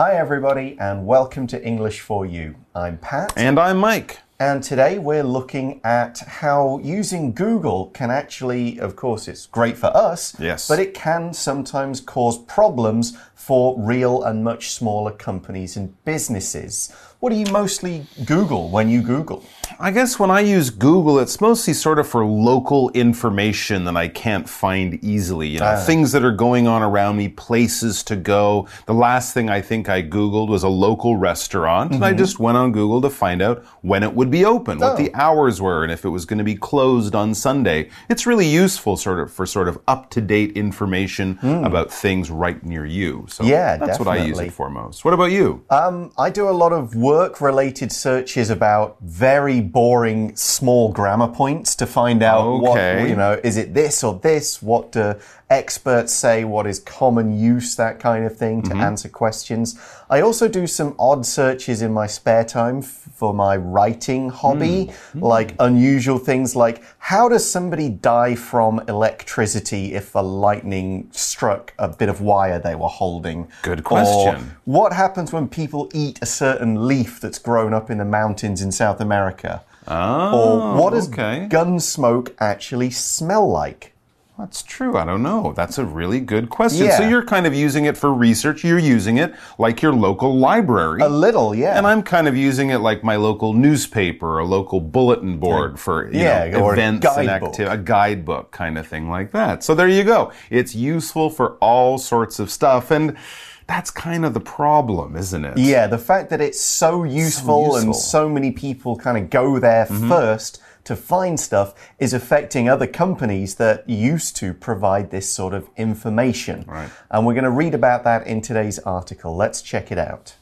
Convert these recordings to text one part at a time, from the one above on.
Hi, everybody, and welcome to English for You. I'm Pat. And I'm Mike. And today we're looking at how using Google can actually, of course, it's great for us. Yes. But it can sometimes cause problems for real and much smaller companies and businesses. What do you mostly Google when you Google? I guess when I use Google, it's mostly sort of for local information that I can't find easily. You know, ah. things that are going on around me, places to go. The last thing I think I Googled was a local restaurant, and I mm-hmm. just went on Google to find out when it would be open, what the oh. hours were, and if it was going to be closed on Sunday. It's really useful sort of for sort of up to date information hmm. about things right near you. So Yeah, that's what I use it for most. What about you? Um, I do a lot of work related searches about very boring small grammar points to find out what, you know, is it this or this? What do experts say? What is common use? That kind of thing to mm-hmm. answer questions. I also do some odd searches in my spare time for my writing hobby, hmm. Hmm. like unusual things like how does somebody die from electricity if a lightning struck a bit of wire they were holding? Good Or question. what happens when people eat a certain leaf that's grown up in the mountains in South America? Oh, or what does okay. gun smoke actually smell like? That's true. I don't know. That's a really good question. So you're kind of using it for research. You're using it like your local library. A little, yeah. and I'm kind of using it like my local newspaper, a local bulletin board for you Yeah, know, events and guidebook. activity, a guidebook kind of thing like that. So there you go. It's useful for all sorts of stuff, and that's kind of the problem, isn't it? yeah, the fact that it's so useful, and useful. so many people kind of go there mm-hmm. first to find stuff is affecting other companies that used to provide this sort of information. Right. And we're going to read about that in today's article. Let's check it out.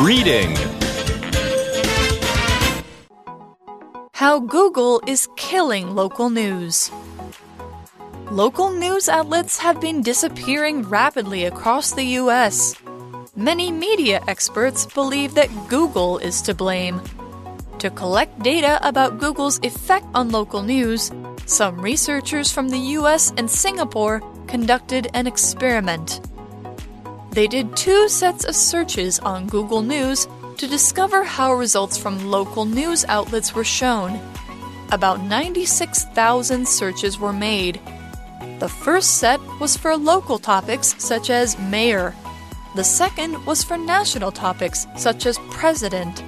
Reading. How Google is killing local news. Local news outlets have been disappearing rapidly across the US. Many media experts believe that Google is to blame. To collect data about Google's effect on local news, some researchers from the US and Singapore conducted an experiment. They did two sets of searches on Google News to discover how results from local news outlets were shown. About 96,000 searches were made. The first set was for local topics such as mayor. The second was for national topics such as president.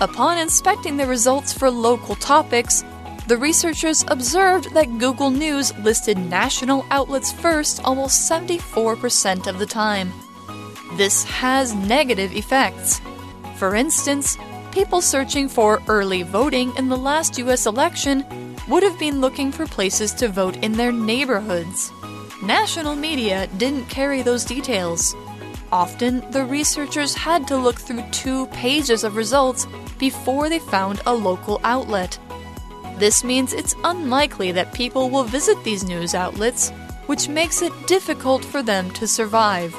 Upon inspecting the results for local topics, the researchers observed that Google News listed national outlets first almost 74% of the time. This has negative effects. For instance, people searching for early voting in the last US election would have been looking for places to vote in their neighborhoods. National media didn't carry those details. Often, the researchers had to look through two pages of results before they found a local outlet. This means it's unlikely that people will visit these news outlets, which makes it difficult for them to survive.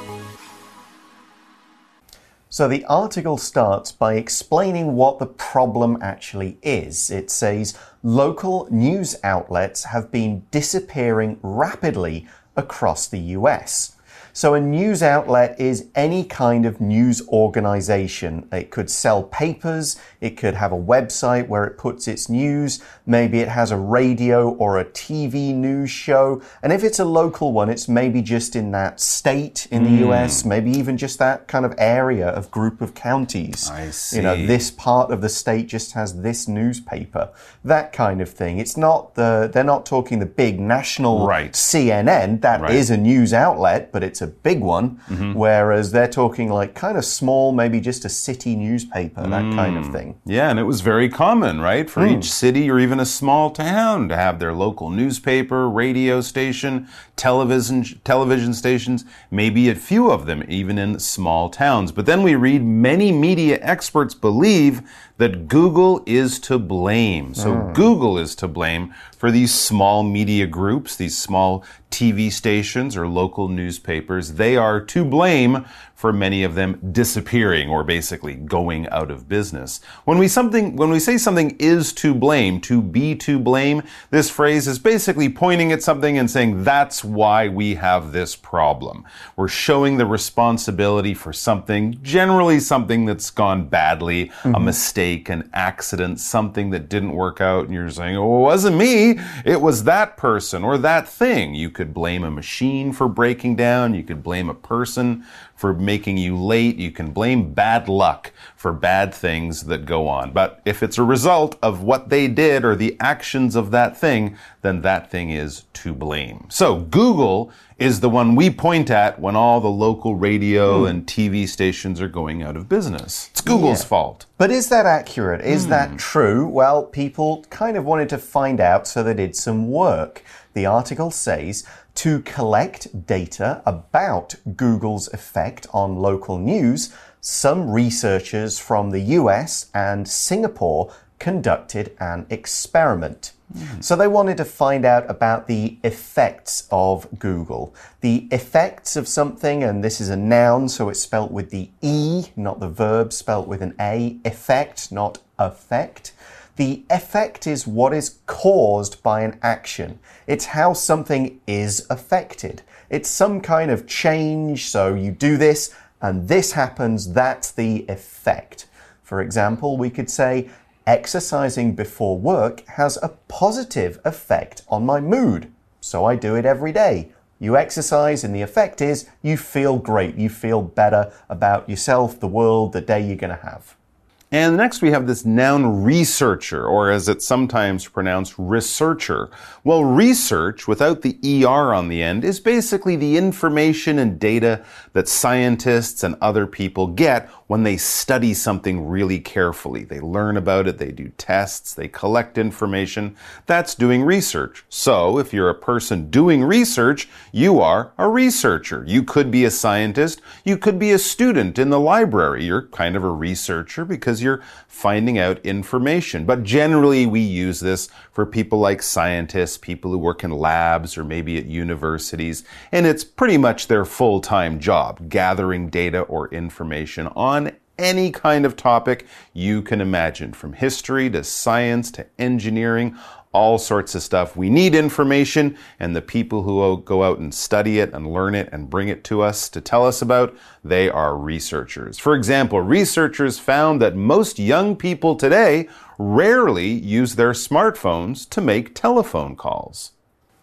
So the article starts by explaining what the problem actually is. It says local news outlets have been disappearing rapidly across the US. So a news outlet is any kind of news organization. It could sell papers, it could have a website where it puts its news, maybe it has a radio or a TV news show. And if it's a local one, it's maybe just in that state in the hmm. US, maybe even just that kind of area of group of counties. I see. You know, this part of the state just has this newspaper, that kind of thing. It's not the, they're not talking the big national Right. CNN. That is Right. a news outlet, but it's a big one. Mm-hmm. Whereas they're talking like kind of small, maybe just a city newspaper, that kind Mm. of thing. Yeah, and it was very common, right, for each city or even a small town to have their local newspaper, radio station, television television stations, maybe a few of them even in small towns. But then we read many media experts believe that Google is to blame. So Google is to blame for these small media groups, these small TV stations or local newspapers, they are to blame for many of them disappearing or basically going out of business. When we something when we say something is to blame, to be to blame, this phrase is basically pointing at something and saying that's why we have this problem. We're showing the responsibility for something, generally something that's gone badly, mm -hmm. a mistake, an accident, something that didn't work out and you're saying, "Oh, it wasn't me, it was that person or that thing." You could blame a machine for breaking down, you could blame a person for making you late. You can blame bad luck for bad things that go on. But if it's a result of what they did or the actions of that thing, then that thing is to blame. So Google is the one we point at when all the local radio mm. and TV stations are going out of business. It's Google's yeah. fault. But is that accurate? Is mm. that true? Well, people kind of wanted to find out, so they did some work. The article says to collect data about Google's effect on local news, some researchers from the US and Singapore conducted an experiment. Mm. So they wanted to find out about the effects of Google. The effects of something, and this is a noun, so it's spelt with the E, not the verb, spelt with an A. Effect, not affect. The effect is what is caused by an action. It's how something is affected. It's some kind of change, so you do this and this happens, that's the effect. For example, we could say, exercising before work has a positive effect on my mood, so I do it every day. You exercise, and the effect is you feel great. You feel better about yourself, the world, the day you're going to have. And next we have this noun researcher, or as it's sometimes pronounced, researcher. Well, research, without the ER on the end, is basically the information and data that scientists and other people get when they study something really carefully. They learn about it, they do tests, they collect information. That's doing research. So, if you're a person doing research, you are a researcher. You could be a scientist, you could be a student in the library. You're kind of a researcher because you're finding out information. But generally, we use this for people like scientists, people who work in labs or maybe at universities, and it's pretty much their full time job, gathering data or information on any kind of topic you can imagine, from history to science to engineering, all sorts of stuff. We need information, and the people who go out and study it and learn it and bring it to us to tell us about, they are researchers. For example, researchers found that most young people today rarely use their smartphones to make telephone calls.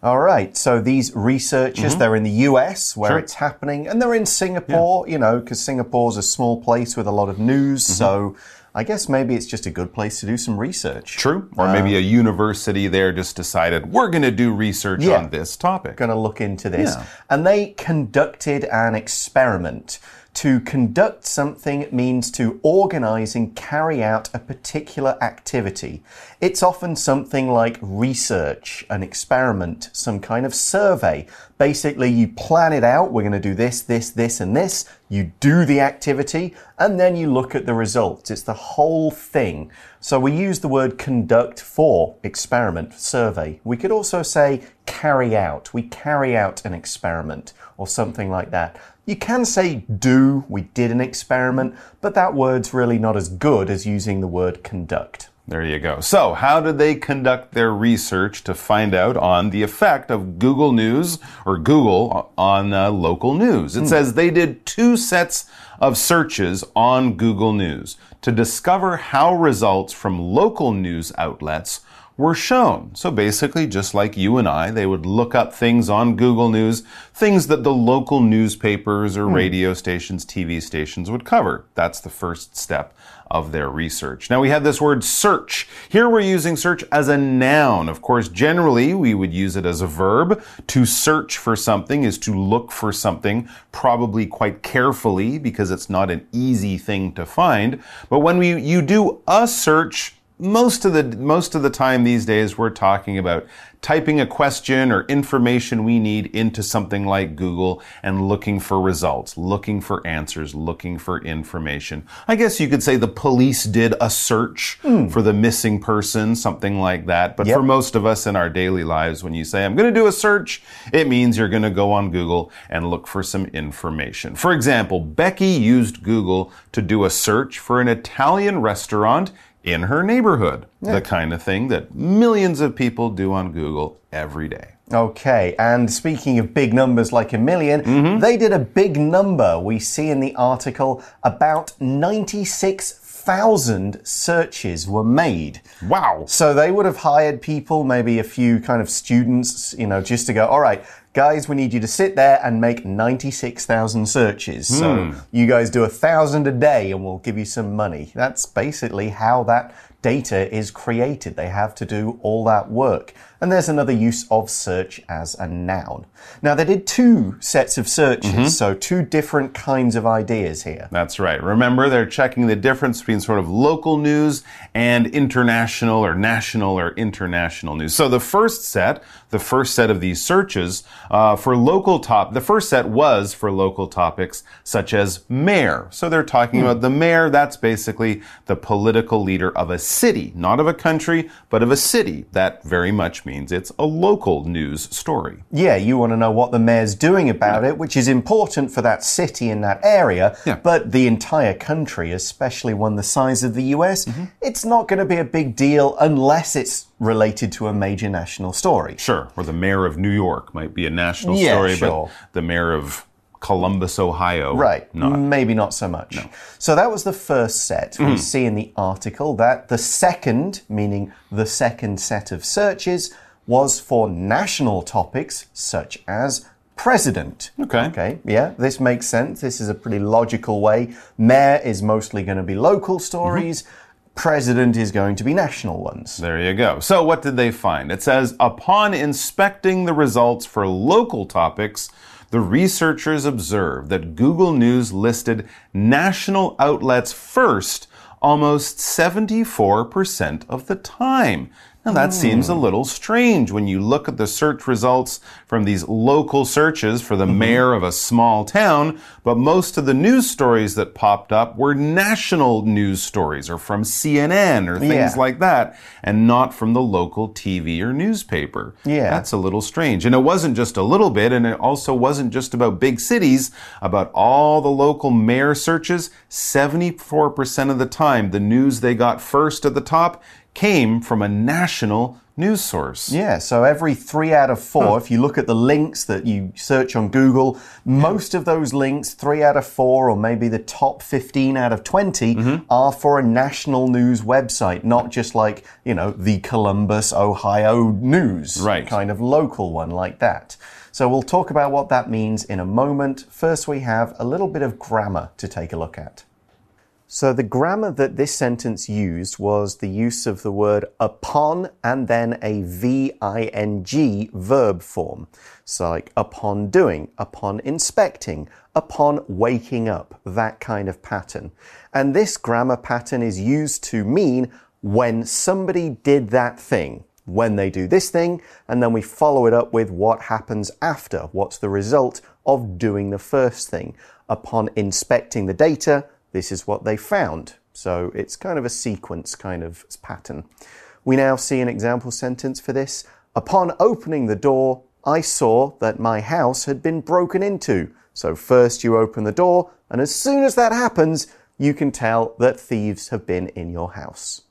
All right. So these researchers, mm -hmm. they're in the US where sure. it's happening, and they're in Singapore, yeah. you know, because Singapore's a small place with a lot of news. Mm -hmm. So I guess maybe it's just a good place to do some research. True. Or maybe uh, a university there just decided, we're going to do research yeah, on this topic. Going to look into this. Yeah. And they conducted an experiment. To conduct something means to organize and carry out a particular activity. It's often something like research, an experiment, some kind of survey. Basically, you plan it out. We're going to do this, this, this, and this. You do the activity, and then you look at the results. It's the whole thing. So we use the word conduct for experiment, survey. We could also say carry out. We carry out an experiment or something like that. You can say do, we did an experiment, but that word's really not as good as using the word conduct. There you go. So, how did they conduct their research to find out on the effect of Google News or Google on uh, local news? It mm. says they did two sets of searches on Google News to discover how results from local news outlets were shown. So basically, just like you and I, they would look up things on Google News, things that the local newspapers or mm. radio stations, TV stations would cover. That's the first step of their research. Now we have this word search. Here we're using search as a noun. Of course, generally we would use it as a verb. To search for something is to look for something, probably quite carefully because it's not an easy thing to find. But when we, you do a search, most of the most of the time these days we're talking about typing a question or information we need into something like Google and looking for results, looking for answers, looking for information. I guess you could say the police did a search mm. for the missing person, something like that. But yep. for most of us in our daily lives, when you say, I'm going to do a search, it means you're going to go on Google and look for some information. For example, Becky used Google to do a search for an Italian restaurant in her neighborhood. Yeah. The kind of thing that millions of people do on Google every day. Okay, and speaking of big numbers like a 1000000 mm -hmm. they did a big number. We see in the article about 96,000 searches were made. Wow. So they would have hired people, maybe a few kind of students, you know, just to go, all right, guys, we need you to sit there and make 96,000 searches. So hmm. you guys do a thousand a day and we'll give you some money. That's basically how that data is created. They have to do all that work. And there's another use of search as a noun. Now, they did two sets of searches, mm -hmm. so two different kinds of ideas here. That's right. Remember, they're checking the difference between sort of local news and international or national or international news. So the first set, the first set of these searches uh, for local top, the first set was for local topics such as mayor. So they're talking mm. about the mayor. That's basically the political leader of a city, not of a country, but of a city. That very much means it's a local news story. Yeah, you want to know what the mayor's doing about yeah. it, which is important for that city in that area. Yeah. But the entire country, especially one the size of the US, mm -hmm. it's not going to be a big deal unless it's related to a major national story. Sure. Or the mayor of New York might be a national yeah, story, sure. but the mayor of Columbus, Ohio. Right. Not. Maybe not so much. No. So that was the first set. Mm. We see in the article that the second, meaning the second set of searches, was for national topics such as president. Okay. Okay. Yeah, this makes sense. This is a pretty logical way. Mayor is mostly going to be local stories. Mm -hmm president is going to be national ones. There you go. So, what did they find? It says upon inspecting the results for local topics, the researchers observed that Google News listed national outlets first almost 74% of the time. Now, that seems a little strange when you look at the search results from these local searches for the mm -hmm. mayor of a small town, but most of the news stories that popped up were national news stories or from CNN or things yeah. like that, and not from the local TV or newspaper. Yeah. That's a little strange. And it wasn't just a little bit, and it also wasn't just about big cities, about all the local mayor searches, 74% of the time, the news they got first at the top came from a national news source. Yeah, so every three out of four, huh. if you look at the links that you search on Google, most of those links, three out of four, or maybe the top 15 out of 20, mm -hmm. are for a national news website, not just like, you know, the Columbus, Ohio news. Right. Kind of local one like that. So we'll talk about what that means in a moment. First, we have a little bit of grammar to take a look at. So the grammar that this sentence used was the use of the word upon and then a V-I-N-G verb form. So like upon doing, upon inspecting, upon waking up, that kind of pattern. And this grammar pattern is used to mean when somebody did that thing when they do this thing, and then we follow it up with what happens after. What's the result of doing the first thing? Upon inspecting the data, this is what they found. So it's kind of a sequence kind of pattern. We now see an example sentence for this. Upon opening the door, I saw that my house had been broken into. So first you open the door, and as soon as that happens, you can tell that thieves have been in your house.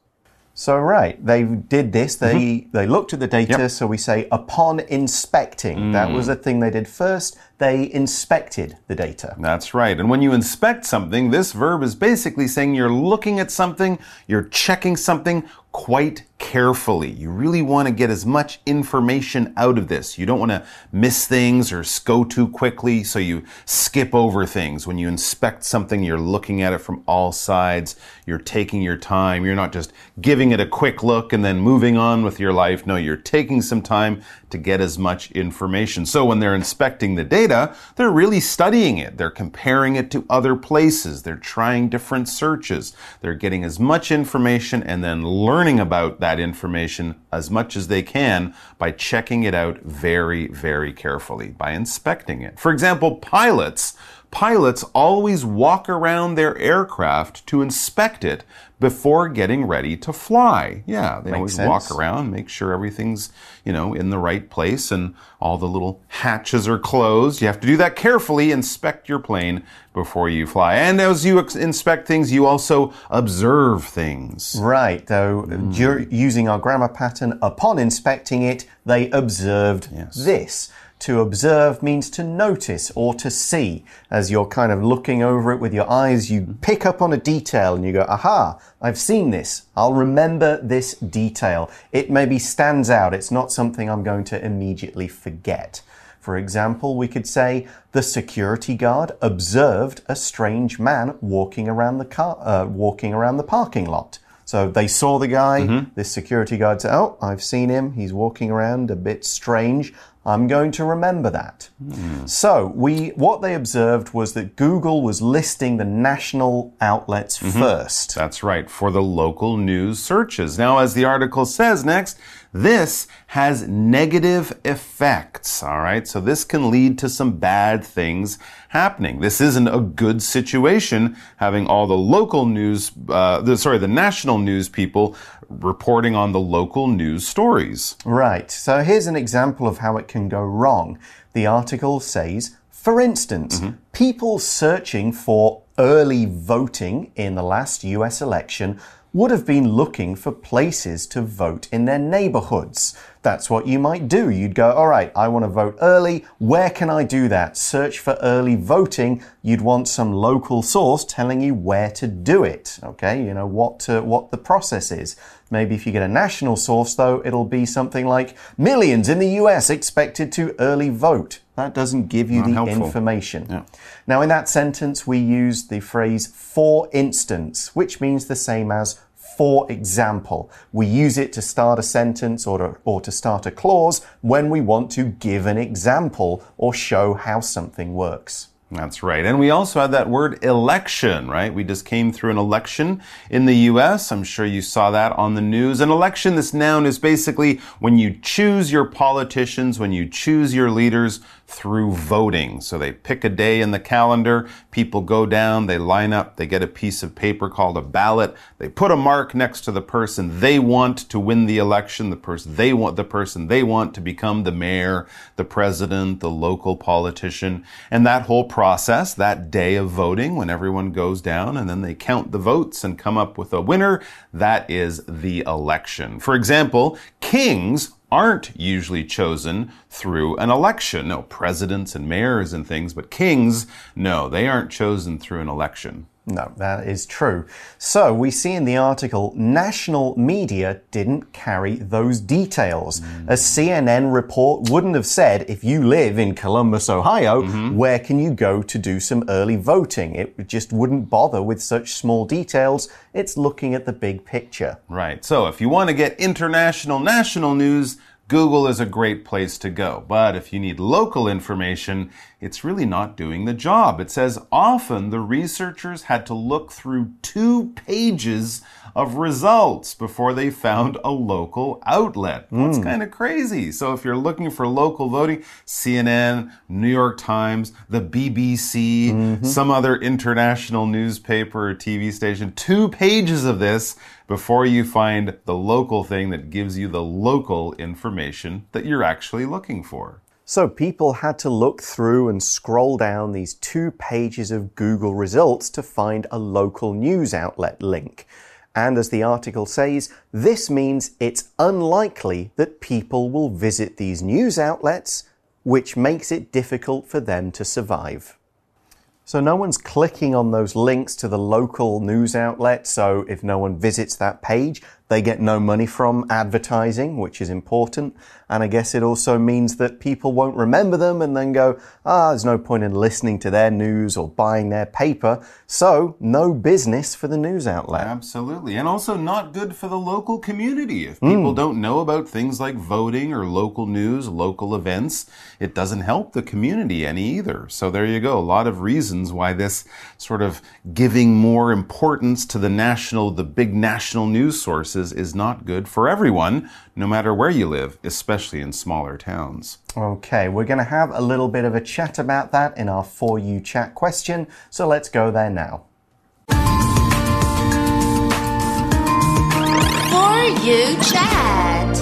So right, they did this. They mm -hmm. they looked at the data. Yep. So we say upon inspecting. Mm. That was the thing they did first. They inspected the data. That's right. And when you inspect something, this verb is basically saying you're looking at something, you're checking something quite carefully. You really want to get as much information out of this. You don't want to miss things or go too quickly, so you skip over things. When you inspect something, you're looking at it from all sides. You're taking your time. You're not just giving it a quick look and then moving on with your life. No, you're taking some time to get as much information. So when they're inspecting the data, they're really studying it. They're comparing it to other places. They're trying different searches. They're getting as much information and then learning about that information as much as they can by checking it out very, very carefully, by inspecting it. For example, pilots pilots always walk around their aircraft to inspect it before getting ready to fly. Yeah, they Makes always sense. walk around, make sure everything's, you know, in the right place and all the little hatches are closed. You have to do that carefully, inspect your plane before you fly. And as you inspect things, you also observe things. Right, though, hmm. dur- using our grammar pattern, upon inspecting it, they observed this. To observe means to notice or to see. As you're kind of looking over it with your eyes, you pick up on a detail and you go, aha, I've seen this. I'll remember this detail. It maybe stands out. It's not something I'm going to immediately forget. For example, we could say the security guard observed a strange man walking around the car, uh, walking around the parking lot. So they saw the guy. This security guard said, "Oh, I've seen him. He's walking around a bit strange. I'm going to remember that." So we, what they observed was that Google was listing the national outlets mm-hmm. first. That's right, for the local news searches. Now, as the article says next, this has negative effects. All right, so this can lead to some bad things happening. This isn't a good situation having all the local news, uh, the, sorry, the national news people reporting on the local news stories. Right. So here's an example of how it can go wrong. The article says, for instance, people searching for early voting in the last US election would have been looking for places to vote in their neighborhoods. That's what you might do. You'd go, all right, I want to vote early. Where can I do that? Search for early voting. You'd want some local source telling you where to do it. Okay, you know what to, what the process is. Maybe if you get a national source, though, it'll be something like millions in the US expected to early vote. That doesn't give you Not the helpful. information. Now, in that sentence, we use the phrase for instance, which means the same as for example. We use it to start a sentence or to, or to start a clause when we want to give an example or show how something works. That's right. And we also had that word election, right? We just came through an election in the US. I'm sure you saw that on the news. An election, this noun is basically when you choose your politicians, when you choose your leaders through voting. So they pick a day in the calendar, people go down, they line up, they get a piece of paper called a ballot, they put a mark next to the person they want to win the election, the person they want, the person they want to become the mayor, the president, the local politician. And that whole process, that day of voting, when everyone goes down and then they count the votes and come up with a winner, that is the election. For example, kings aren't usually chosen through an election. No, presidents and mayors and things, but kings, no, they aren't chosen through an election. No, that is true. So we see in the article, national media didn't carry those details. A CNN report wouldn't have said, if you live in Columbus, Ohio, mm-hmm. where can you go to do some early voting? It just wouldn't bother with such small details. It's looking at the big picture. Right. So if you want to get international national news, Google is a great place to go. But if you need local information, it's really not doing the job. It says often the researchers had to look through two pages of results before they found a local outlet. That's hmm. kind of crazy. So if you're looking for local voting, CNN, New York Times, the BBC, mm-hmm. some other international newspaper or TV station, two pages of this before you find the local thing that gives you the local information that you're actually looking for. So people had to look through and scroll down these two pages of Google results to find a local news outlet link. And as the article says, this means it's unlikely that people will visit these news outlets, which makes it difficult for them to survive. So no one's clicking on those links to the local news outlet. So if no one visits that page, They get no money from advertising, which is important. And I guess it also means that people won't remember them and then go, ah, there's no point in listening to their news or buying their paper. So, no business for the news outlet. Absolutely. And also not good for the local community. If people don't know about things like voting or local news, local events, it doesn't help the community any either. So there you go. A lot of reasons why this sort of giving more importance to the national, the big national news sources is not good for everyone, no matter where you live, especially in smaller towns. Okay, we're going to have a little bit of a chat about that in our For You chat question. So let's go there now. For you chat.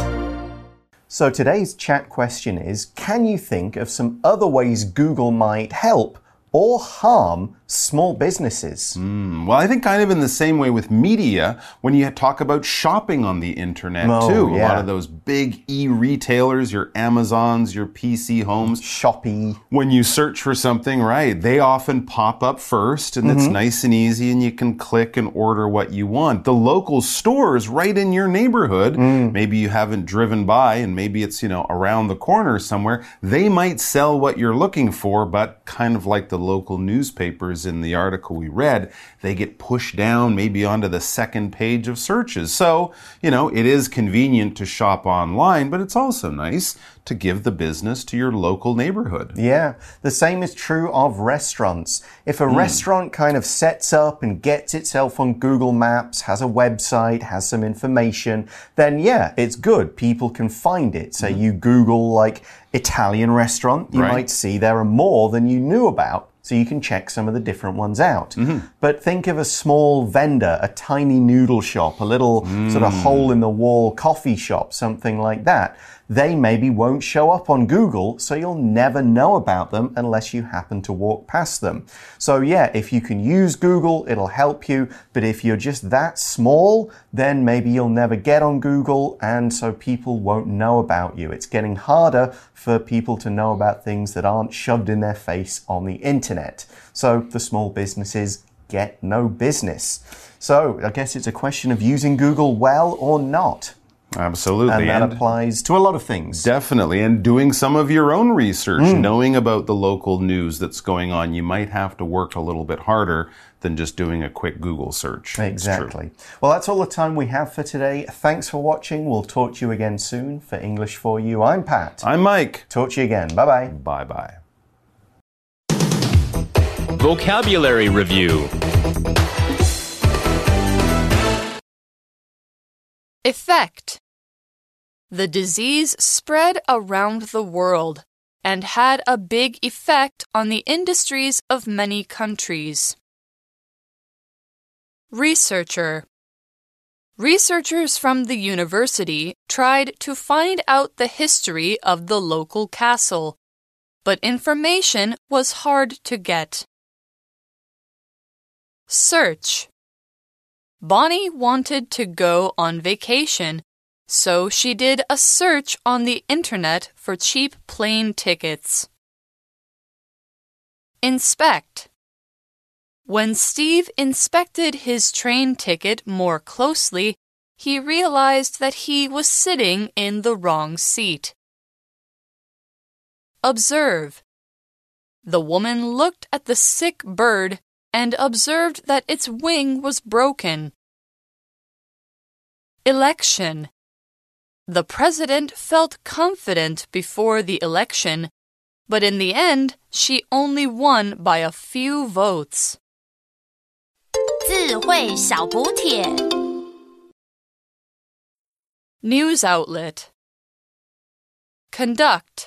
So today's chat question is Can you think of some other ways Google might help or harm small businesses? Well, I think kind of in the same way with media, when you talk about shopping on the internet Oh, too. A lot of those big e-retailers, your Amazons, your PC homes, Shopee. when you search for something, right, they often pop up first and Mm-hmm. it's nice and easy and you can click and order what you want. The local stores right in your neighborhood, Mm. maybe you haven't driven by and maybe it's, you know, around the corner somewhere, they might sell what you're looking for, but kind of like the local newspapers in the article we read, they get pushed down maybe onto the second page of searches. So, you know, it is convenient to shop online, but it's also nice to give the business to your local neighborhood. Yeah, the same is true of restaurants. If a hmm. restaurant kind of sets up and gets itself on Google Maps, has a website, has some information, then yeah, it's good. People can find it. Say hmm. you Google like Italian restaurant, you Right. might see there are more than you knew about. So you can check some of the different ones out. Mm-hmm. But think of a small vendor, a tiny noodle shop, a little sort of mm. hole in the wall coffee shop, something like that. They maybe won't show up on Google, so you'll never know about them unless you happen to walk past them. So yeah, if you can use Google, it'll help you. But if you're just that small, then maybe you'll never get on Google, and so people won't know about you. It's getting harder for people to know about things that aren't shoved in their face on the internet. So the small businesses get no business. So I guess it's a question of using Google well or not. Absolutely. And that And applies to a lot of things. definitely. And doing some of your own research, Hmm. knowing about the local news that's going on, you might have to work a little bit harder than just doing a quick Google search. Exactly. Well, that's all the time we have for today. Thanks for watching. We'll talk to you again soon. For English for You, I'm Pat. I'm Mike. Talk to you again. Bye bye. Bye bye. Vocabulary Review Effect The disease spread around the world and had a big effect on the industries of many countries. Researcher Researchers from the university tried to find out the history of the local castle, but information was hard to get. Search Bonnie wanted to go on vacation, so she did a search on the internet for cheap plane tickets. Inspect When Steve inspected his train ticket more closely, he realized that he was sitting in the wrong seat. Observe The woman looked at the sick bird and observed that its wing was broken. Election The president felt confident before the election, but in the end, she only won by a few votes. 智慧小补帖。 News outlet Conduct